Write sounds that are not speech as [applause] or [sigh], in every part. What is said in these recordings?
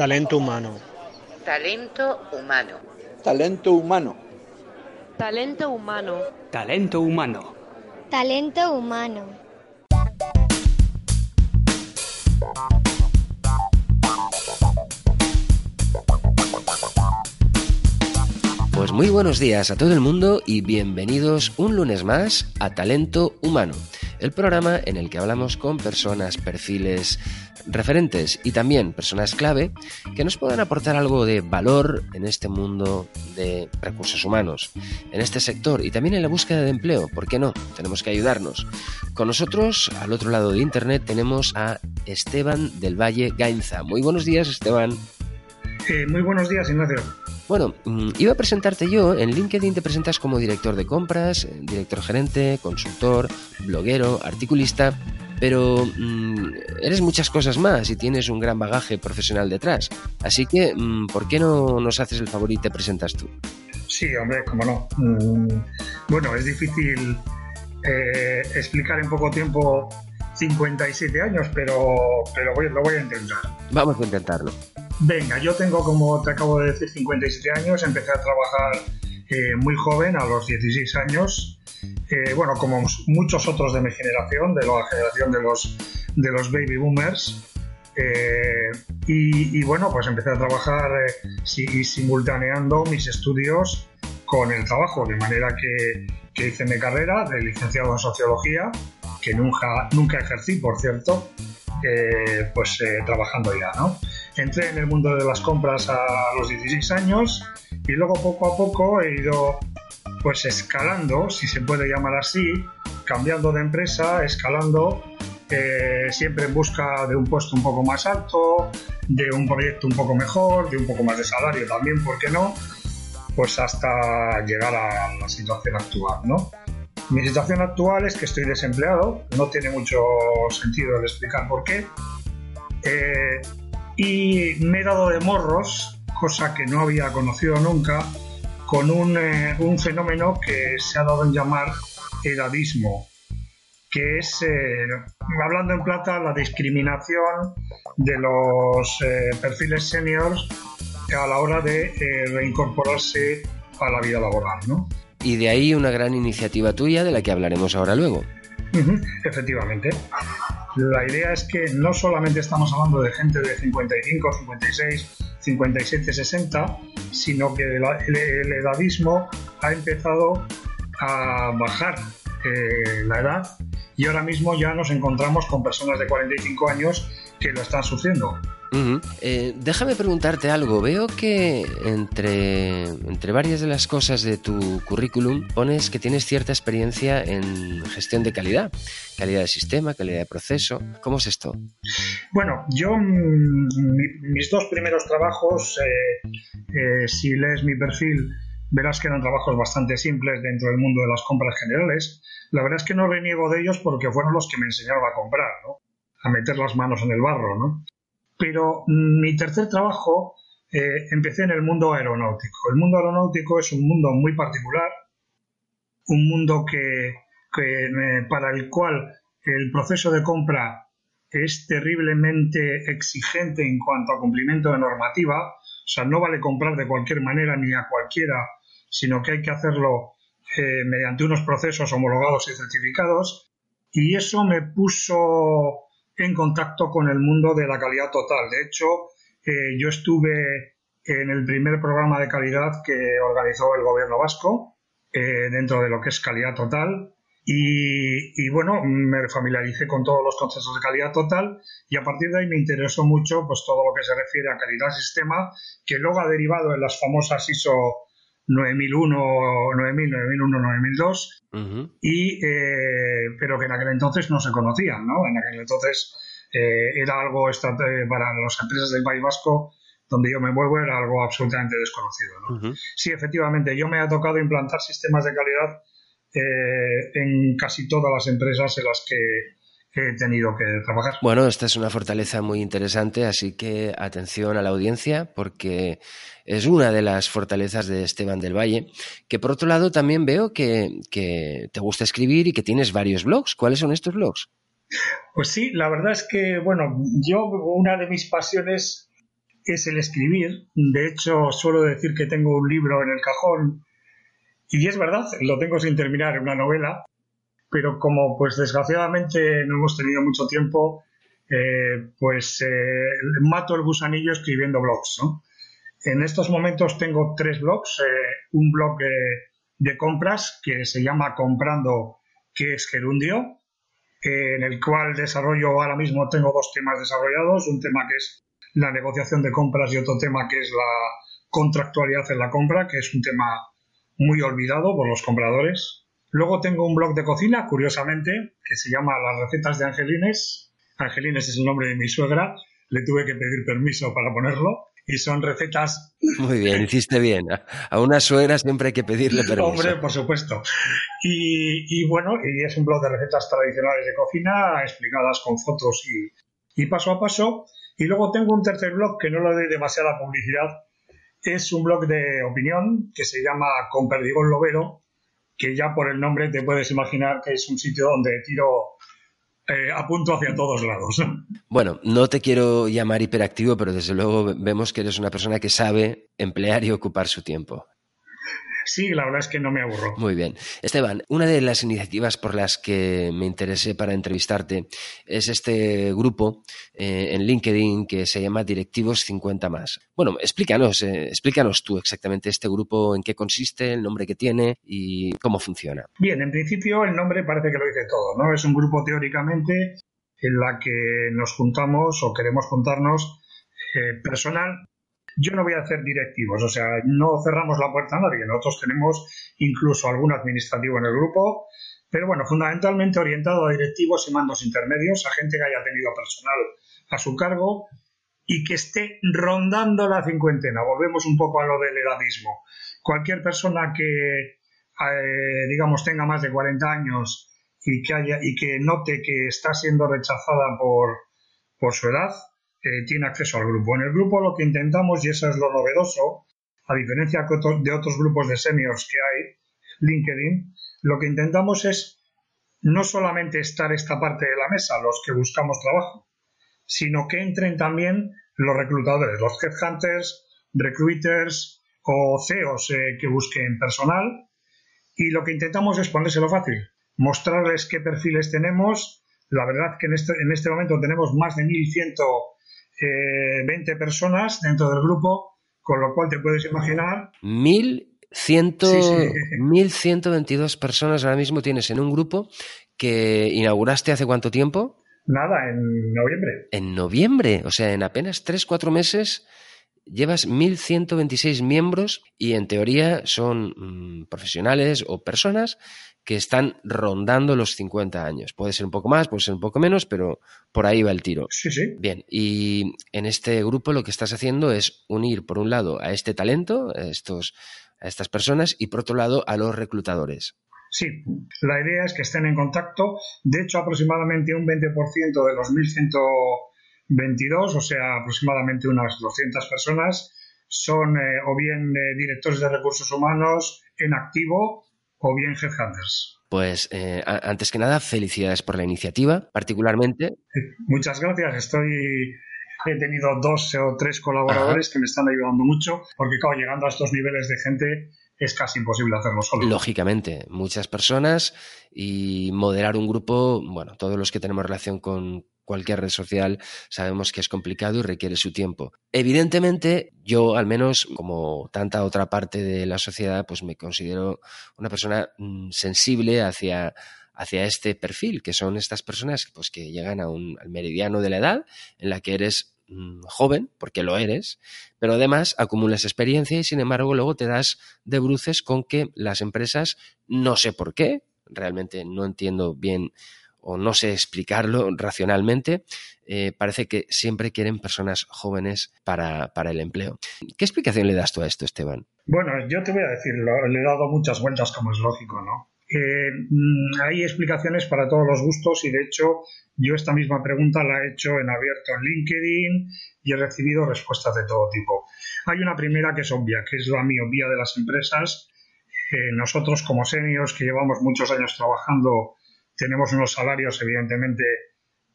Talento humano. Talento humano. Talento humano. Talento humano. Talento humano. Talento humano. Pues muy buenos días a todo el mundo y bienvenidos un lunes más a Talento Humano, el programa en el que hablamos con personas, perfiles, referentes y también personas clave que nos puedan aportar algo de valor en este mundo de recursos humanos, en este sector y también en la búsqueda de empleo. ¿Por qué no? Tenemos que ayudarnos. Con nosotros, al otro lado de Internet, tenemos a Esteban del Valle Gainza. Muy buenos días, Esteban. Eh, muy buenos días, Ignacio. Bueno, mm, iba a presentarte yo, en LinkedIn te presentas como director de compras, eh, director gerente, consultor, bloguero, articulista, pero mm, eres muchas cosas más y tienes un gran bagaje profesional detrás. Así que, mm, ¿por qué no nos haces el favor y te presentas tú? Sí, hombre, cómo no. bueno, es difícil eh, explicar en poco tiempo 57 años, pero, pero lo voy a intentar. Vamos a intentarlo. Venga, yo tengo, como te acabo de decir, 57 años. Empecé a trabajar eh, muy joven, a los 16 años. Eh, bueno, como muchos otros de mi generación, de la generación de los, de los baby boomers. Eh, y, bueno, pues empecé a trabajar simultaneando mis estudios con el trabajo, de manera que, que, hice mi carrera de licenciado en sociología, que nunca, nunca ejercí, por cierto, pues trabajando ya, ¿no? entré en el mundo de las compras a los 16 años y luego poco a poco he ido pues escalando, si se puede llamar así, cambiando de empresa, escalando, eh, siempre en busca de un puesto un poco más alto, de un proyecto un poco mejor, de un poco más de salario también, ¿por qué no? Pues hasta llegar a la situación actual, ¿no? Mi situación actual es que estoy desempleado, no tiene mucho sentido el explicar por qué. Eh, y me he dado de morros, cosa que no había conocido nunca, con un, eh, fenómeno que se ha dado en llamar edadismo, que es, eh, hablando en plata, la discriminación de los perfiles seniors a la hora de reincorporarse a la vida laboral. ¿no? Y de ahí una gran iniciativa tuya de la que hablaremos ahora luego. efectivamente. La idea es que no solamente estamos hablando de gente de 55, 56, 57, 60, sino que el, edadismo ha empezado a bajar eh, la edad y ahora mismo ya nos encontramos con personas de 45 años que lo están sufriendo. Eh, déjame preguntarte algo. Veo que entre, entre varias de las cosas de tu currículum pones que tienes cierta experiencia en gestión de calidad, calidad de sistema, calidad de proceso. ¿Cómo es esto? Bueno, yo mm, mis dos primeros trabajos, eh, eh, si lees mi perfil, verás que eran trabajos bastante simples dentro del mundo de las compras generales. La verdad es que no reniego de ellos porque fueron los que me enseñaron a comprar, ¿no? a meter las manos en el barro, ¿no? Pero mi tercer trabajo eh, empecé en el mundo aeronáutico. El mundo aeronáutico es un mundo muy particular, un mundo que, eh, para el cual el proceso de compra es terriblemente exigente en cuanto a cumplimiento de normativa. O sea, no vale comprar de cualquier manera ni a cualquiera, sino que hay que hacerlo eh, mediante unos procesos homologados y certificados. Y eso me puso en contacto con el mundo de la calidad total. De hecho, eh, yo estuve en el primer programa de calidad que organizó el gobierno vasco eh, dentro de lo que es calidad total. Y, bueno, me familiaricé con todos los conceptos de calidad total y a partir de ahí me interesó mucho pues todo lo que se refiere a calidad sistema, que luego ha derivado en las famosas ISO 9001, 9000, 9001, 9002, y, eh, pero que en aquel entonces no se conocían, ¿no? En aquel entonces eh, era algo para las empresas del País Vasco donde yo me muevo era algo absolutamente desconocido. ¿no? Sí, efectivamente, yo me ha tocado implantar sistemas de calidad eh, en casi todas las empresas en las que he tenido que trabajar. Bueno, esta es una fortaleza muy interesante, así que atención a la audiencia porque es una de las fortalezas de Esteban del Valle, que por otro lado también veo que, que te gusta escribir y que tienes varios blogs. ¿Cuáles son estos blogs? Pues sí, la verdad es que, bueno, yo una de mis pasiones es el escribir. De hecho, suelo decir que tengo un libro en el cajón y es verdad, lo tengo sin terminar, una novela, pero como pues desgraciadamente no hemos tenido mucho tiempo, eh, pues eh, mato el gusanillo escribiendo blogs. En estos momentos tengo tres blogs, eh, un blog de compras que se llama Comprando, que es Gerundio, en el cual desarrollo ahora mismo tengo dos temas desarrollados, un tema que es la negociación de compras y otro tema que es la contractualidad en la compra, que es un tema muy olvidado por los compradores. Luego tengo un blog de cocina, curiosamente, que se llama Las recetas de Angelines. Angelines es el nombre de mi suegra, le tuve que pedir permiso para ponerlo. Y son recetas. Muy bien, hiciste bien. A una suegra siempre hay que pedirle permiso. Hombre, por supuesto. Y, bueno, y es un blog de recetas tradicionales de cocina explicadas con fotos y, y paso a paso. Y luego tengo un tercer blog que no le doy demasiada publicidad. Es un blog de opinión que se llama Con Perdigón Lobero, que ya por el nombre te puedes imaginar que es un sitio donde tiro eh, apunto hacia todos lados. Bueno, no te quiero llamar hiperactivo, pero desde luego vemos que eres una persona que sabe emplear y ocupar su tiempo. Sí, la verdad es que no me aburro. Muy bien. Esteban, una de las iniciativas por las que me interesé para entrevistarte es este grupo eh, en LinkedIn que se llama Directivos 50 más. Bueno, explícanos, eh, explícanos tú exactamente este grupo, en qué consiste, el nombre que tiene y cómo funciona. Bien, en principio el nombre parece que lo dice todo, ¿no? Es un grupo teóricamente en la que nos juntamos o queremos juntarnos eh, personal yo no voy a hacer directivos, o sea, no cerramos la puerta a nadie. Nosotros tenemos incluso algún administrativo en el grupo, pero bueno, fundamentalmente orientado a directivos y mandos intermedios, a gente que haya tenido personal a su cargo y que esté rondando la cincuentena. Volvemos un poco a lo del edadismo. Cualquier persona que, eh, digamos, tenga más de 40 años y que, haya, y que note que está siendo rechazada por, por su edad, tiene acceso al grupo. En el grupo lo que intentamos, y eso es lo novedoso, a diferencia de otros grupos de seniors que hay, LinkedIn, lo que intentamos es no solamente estar esta parte de la mesa, los que buscamos trabajo, sino que entren también los reclutadores, los headhunters, recruiters o CEOs eh, que busquen personal. Y lo que intentamos es ponérselo fácil, mostrarles qué perfiles tenemos. La verdad que en este, en este momento tenemos más de 1.100 20 personas dentro del grupo, con lo cual te puedes imaginar. 1.122 personas ahora mismo tienes en un grupo que inauguraste hace cuánto tiempo? Nada, en noviembre. En noviembre, o sea, en apenas 3-4 meses llevas 1.126 miembros y en teoría son mm, profesionales o personas que están rondando los 50 años. Puede ser un poco más, puede ser un poco menos, pero por ahí va el tiro. Sí, sí. Bien, y en este grupo lo que estás haciendo es unir, por un lado, a este talento, a, estos, a estas personas, y por otro lado, a los reclutadores. Sí, la idea es que estén en contacto. De hecho, aproximadamente un 20% de los 1.122, o sea, aproximadamente unas 200 personas, son eh, o bien eh, directores de recursos humanos en activo o bien Headhunters. Pues eh, antes que nada, felicidades por la iniciativa, particularmente. Muchas gracias, estoy he tenido dos o tres colaboradores que me están ayudando mucho, porque claro, llegando a estos niveles de gente es casi imposible hacerlo solo. Lógicamente, muchas personas y moderar un grupo, bueno, todos los que tenemos relación con, cualquier red social sabemos que es complicado y requiere su tiempo. Evidentemente, yo al menos, como tanta otra parte de la sociedad, pues me considero una persona mm, sensible hacia hacia este perfil, que son estas personas pues, que llegan a un, al meridiano de la edad en la que eres mm, joven, porque lo eres, pero además acumulas experiencia y sin embargo luego te das de bruces con que las empresas, no sé por qué, realmente no entiendo bien o no sé explicarlo [laughs] racionalmente, eh, parece que siempre quieren personas jóvenes para, el empleo. ¿Qué explicación le das tú a esto, Esteban? Bueno, yo te voy a decir, le he dado muchas vueltas como es lógico, ¿no? Mm, hay explicaciones para todos los gustos y de hecho yo esta misma pregunta la he hecho en abierto en LinkedIn y he recibido respuestas de todo tipo. Hay una primera que es obvia, que es la miopía de las empresas. Eh, nosotros como seniors que llevamos muchos años trabajando tenemos unos salarios evidentemente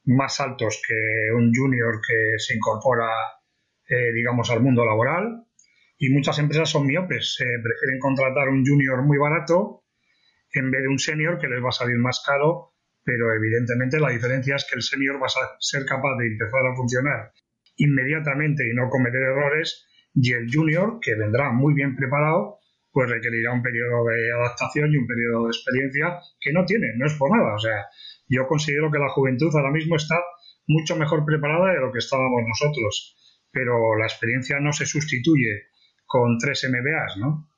más altos que un junior que se incorpora, eh, digamos, al mundo laboral. Y muchas empresas son miopes, prefieren contratar un junior muy barato en vez de un senior que les va a salir más caro, pero evidentemente la diferencia es que el senior va a ser capaz de empezar a funcionar inmediatamente y no cometer errores, y el junior, que vendrá muy bien preparado, pues requerirá un periodo de adaptación y un periodo de experiencia que no tiene, no es por nada. O sea, yo considero que la juventud ahora mismo está mucho mejor preparada de lo que estábamos nosotros, pero la experiencia no se sustituye con tres MBAs, ¿no?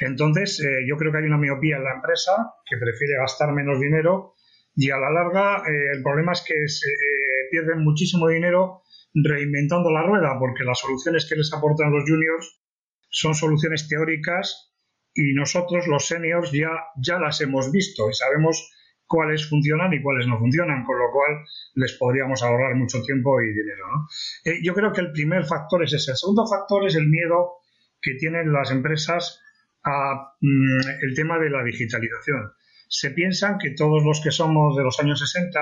Entonces, eh, yo creo que hay una miopía en la empresa que prefiere gastar menos dinero y a la larga eh, el problema es que se, eh, pierden muchísimo dinero reinventando la rueda porque las soluciones que les aportan los juniors son soluciones teóricas y nosotros los seniors ya, ya las hemos visto y sabemos cuáles funcionan y cuáles no funcionan, con lo cual les podríamos ahorrar mucho tiempo y dinero. yo creo que el primer factor es ese. El segundo factor es el miedo que tienen las empresas a mm, el tema de la digitalización. Se piensan que todos los que somos de los años 60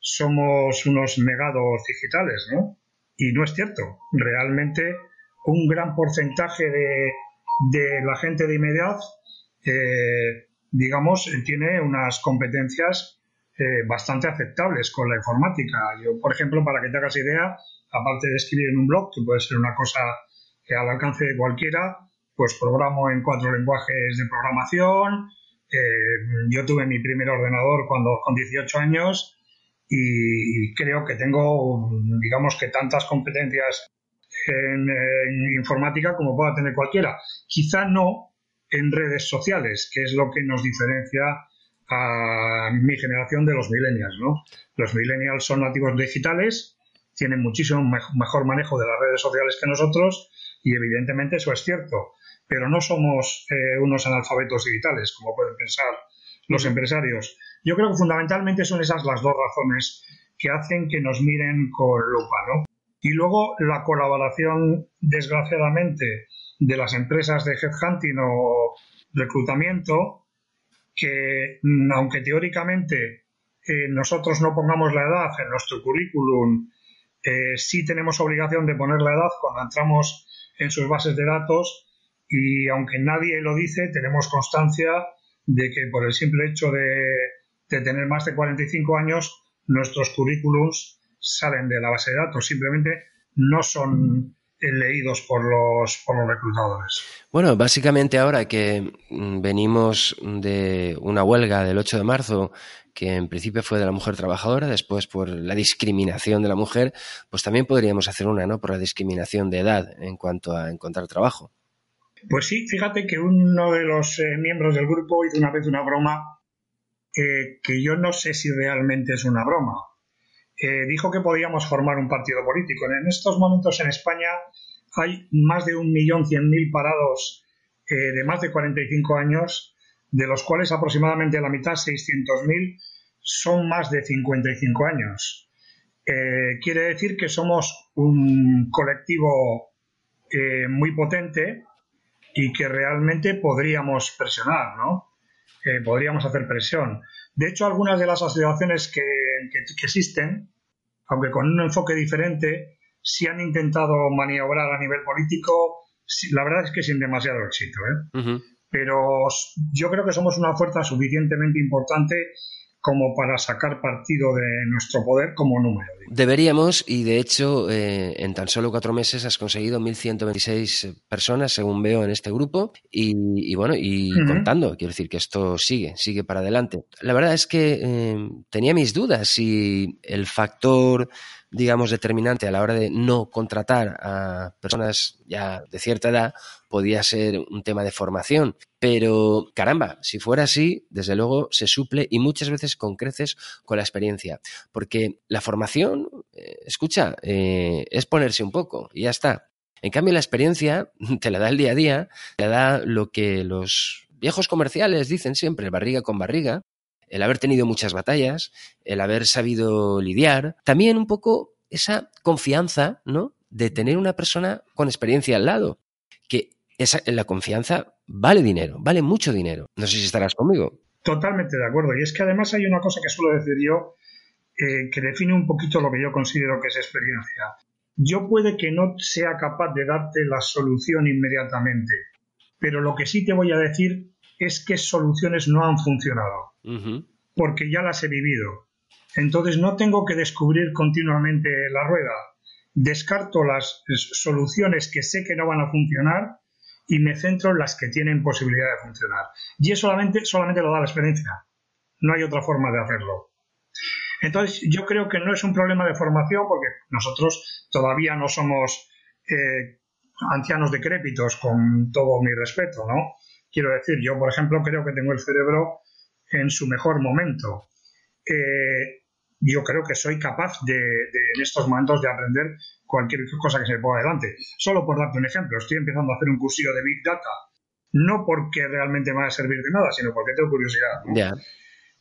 somos unos negados digitales, ¿no? Y no es cierto. Realmente un gran porcentaje de, la gente de inmediato, eh, digamos, tiene unas competencias eh, bastante aceptables con la informática. Yo, por ejemplo, para que te hagas idea, aparte de escribir en un blog, que puede ser una cosa que al alcance de cualquiera, pues programo en cuatro lenguajes de programación. Eh, yo tuve mi primer ordenador cuando con 18 años y creo que tengo, digamos que tantas competencias en, informática como pueda tener cualquiera. Quizá no en redes sociales, que es lo que nos diferencia a mi generación de los millennials, ¿no? Los millennials son nativos digitales, tienen muchísimo mejor manejo de las redes sociales que nosotros y evidentemente eso es cierto, pero no somos eh, unos analfabetos digitales, como pueden pensar los empresarios. Yo creo que fundamentalmente son esas las dos razones que hacen que nos miren con lupa, ¿no? Y luego la colaboración, desgraciadamente, de las empresas de headhunting o reclutamiento, que mm, aunque teóricamente eh, nosotros no pongamos la edad en nuestro currículum, eh, sí tenemos obligación de poner la edad cuando entramos en sus bases de datos y aunque nadie lo dice, tenemos constancia de que por el simple hecho de, tener más de 45 años, nuestros currículums salen de la base de datos, simplemente no son leídos por los, por los reclutadores. Bueno, básicamente ahora que mm, venimos de una huelga del 8 de marzo que en principio fue de la mujer trabajadora, después por la discriminación de la mujer, pues también podríamos hacer una, ¿no? Por la discriminación de edad en cuanto a encontrar trabajo. Pues sí, fíjate que uno de los eh, miembros del grupo hizo una vez una broma eh, que yo no sé si realmente es una broma. Eh, dijo que podíamos formar un partido político. En estos momentos en España hay más de un millón cien mil parados de más de 45 años de los cuales aproximadamente la mitad, 600.000, son más de 55 años. Eh, quiere decir que somos un colectivo eh, muy potente y que realmente podríamos presionar, ¿no? Eh, podríamos hacer presión. De hecho, algunas de las asociaciones que, existen, aunque con un enfoque diferente, si han intentado maniobrar a nivel político, la verdad es que sin demasiado éxito. ¿eh? pero yo creo que somos una fuerza suficientemente importante como para sacar partido de nuestro poder como número. Deberíamos, y de hecho, eh, en tan solo cuatro meses has conseguido 1.126 personas, según veo en este grupo, y, bueno, y contando, quiero decir que esto sigue, sigue para adelante. La verdad es que eh, tenía mis dudas si el factor digamos, determinante a la hora de no contratar a personas ya de cierta edad podía ser un tema de formación. Pero, caramba, si fuera así, desde luego se suple y muchas veces con creces con la experiencia. Porque la formación, eh, escucha, eh, es ponerse un poco y ya está. En cambio, la experiencia [laughs] te la da el día a día, te da lo que los viejos comerciales dicen siempre, barriga con barriga, el haber tenido muchas batallas, el haber sabido lidiar, también un poco esa confianza, ¿no? De tener una persona con experiencia al lado, que esa, la confianza vale dinero, vale mucho dinero. No sé si estarás conmigo. Totalmente de acuerdo. Y es que además hay una cosa que suelo decir yo eh, que define un poquito lo que yo considero que es experiencia. Yo puede que no sea capaz de darte la solución inmediatamente, pero lo que sí te voy a decir es que soluciones no han funcionado, porque ya las he vivido. Entonces no tengo que descubrir continuamente la rueda. Descarto las soluciones que sé que no van a funcionar y me centro en las que tienen posibilidad de funcionar. Y eso solamente, solamente lo da la experiencia. No hay otra forma de hacerlo. Entonces, yo creo que no es un problema de formación porque nosotros todavía no somos eh, ancianos decrépitos, con todo mi respeto, ¿no? Quiero decir, yo, por ejemplo, creo que tengo el cerebro en su mejor momento. Eh, yo creo que soy capaz de, en estos momentos de aprender cualquier cosa que se me ponga adelante. Solo por darte un ejemplo, estoy empezando a hacer un cursillo de Big Data, no porque realmente me va a servir de nada, sino porque tengo curiosidad.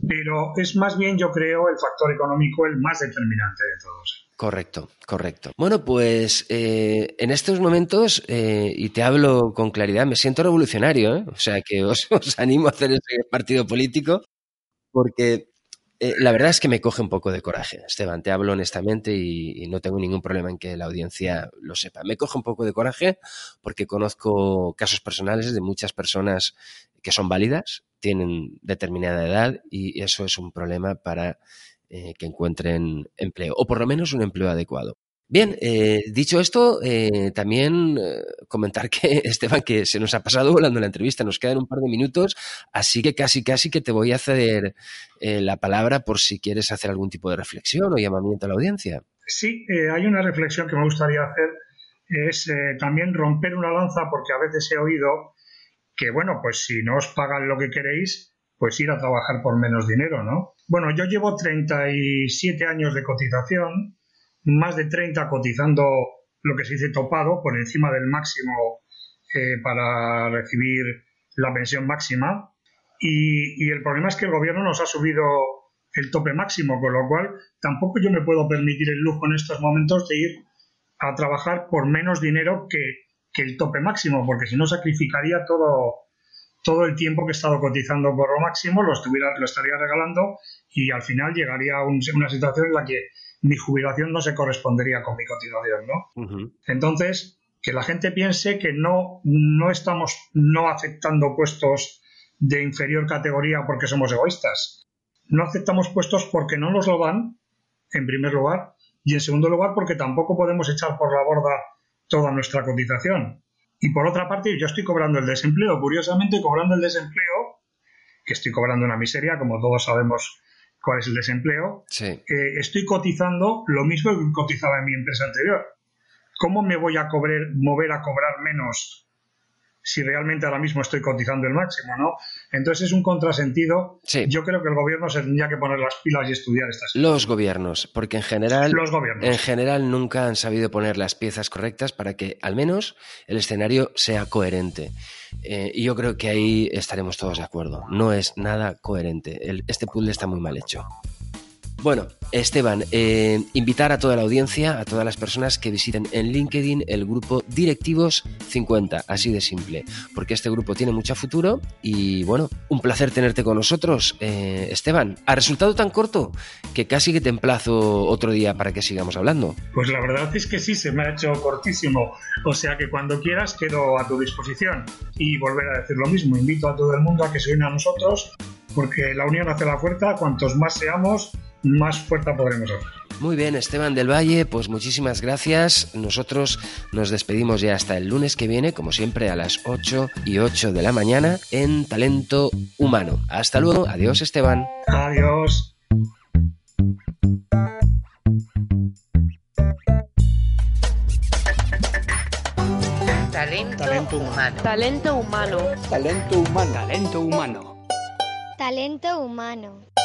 Pero es más bien, yo creo, el factor económico el más determinante de todos. Correcto, correcto. Bueno, pues eh, en estos momentos, eh, y te hablo con claridad, me siento revolucionario, ¿eh? o sea que os, [laughs] animo a hacer ese partido político, porque la verdad es que me coge un poco de coraje, Esteban, te hablo honestamente y, no tengo ningún problema en que la audiencia lo sepa. Me coge un poco de coraje porque conozco casos personales de muchas personas que son válidas, tienen determinada edad y eso es un problema para eh, que encuentren empleo, o por lo menos un empleo adecuado. Bien, eh, dicho esto, eh, también comentar que, [laughs] Esteban, que se nos ha pasado volando la entrevista, nos quedan un par de minutos, así que casi, casi que te voy a ceder la palabra por si quieres hacer algún tipo de reflexión o llamamiento a la audiencia. Sí, hay una reflexión que me gustaría hacer, es también romper una lanza, porque a veces he oído que, bueno, pues si no os pagan lo que queréis, pues ir a trabajar por menos dinero, ¿no? Bueno, yo llevo 37 años de cotización, más de 30 cotizando lo que se dice topado, por encima del máximo eh, para recibir la pensión máxima. Y, el problema es que el gobierno nos ha subido el tope máximo, con lo cual tampoco yo me puedo permitir el lujo en estos momentos de ir a trabajar por menos dinero que, que el tope máximo, porque si no sacrificaría todo, todo el tiempo que he estado cotizando por lo máximo lo, estuviera, lo estaría regalando y al final llegaría a una situación en la que mi jubilación no se correspondería con mi cotización, ¿no? Entonces, que la gente piense que no, no estamos no aceptando puestos de inferior categoría porque somos egoístas. No aceptamos puestos porque no nos lo dan, en primer lugar, y en segundo lugar porque tampoco podemos echar por la borda toda nuestra cotización. Y por otra parte, yo estoy cobrando el desempleo. Curiosamente, cobrando el desempleo, que estoy cobrando una miseria, como todos sabemos cuál es el desempleo, eh, estoy cotizando lo mismo que cotizaba en mi empresa anterior. ¿Cómo me voy a cobrar, mover a cobrar menos si realmente ahora mismo estoy cotizando el máximo, ¿no? Entonces es un contrasentido. Yo creo que el gobierno se tendría que poner las pilas y estudiar estas cosas. Los gobiernos, porque en general, Los gobiernos. en general nunca han sabido poner las piezas correctas para que al menos el escenario sea coherente. Eh, y yo creo que ahí estaremos todos de acuerdo. No es nada coherente. este puzzle está muy mal hecho. Bueno, Esteban, eh, invitar a toda la audiencia, a todas las personas que visiten en LinkedIn el grupo Directivos 50, así de simple, porque este grupo tiene mucho futuro y bueno, un placer tenerte con nosotros, eh, Esteban. Ha resultado tan corto que casi que te emplazo otro día para que sigamos hablando. Pues la verdad es que sí, se me ha hecho cortísimo, o sea que cuando quieras quedo a tu disposición y volver a decir lo mismo, invito a todo el mundo a que se una a nosotros porque la unión hace la fuerza, cuantos más seamos, más fuerza podremos hacer. Muy bien, Esteban del Valle, pues muchísimas gracias. Nosotros nos despedimos ya hasta el lunes que viene, como siempre, a las 8 y 8 de la mañana en Talento Humano. Hasta luego, adiós Esteban. Adiós. Talento, Talento humano. Talento humano. Talento humano. Talento humano. Talento humano.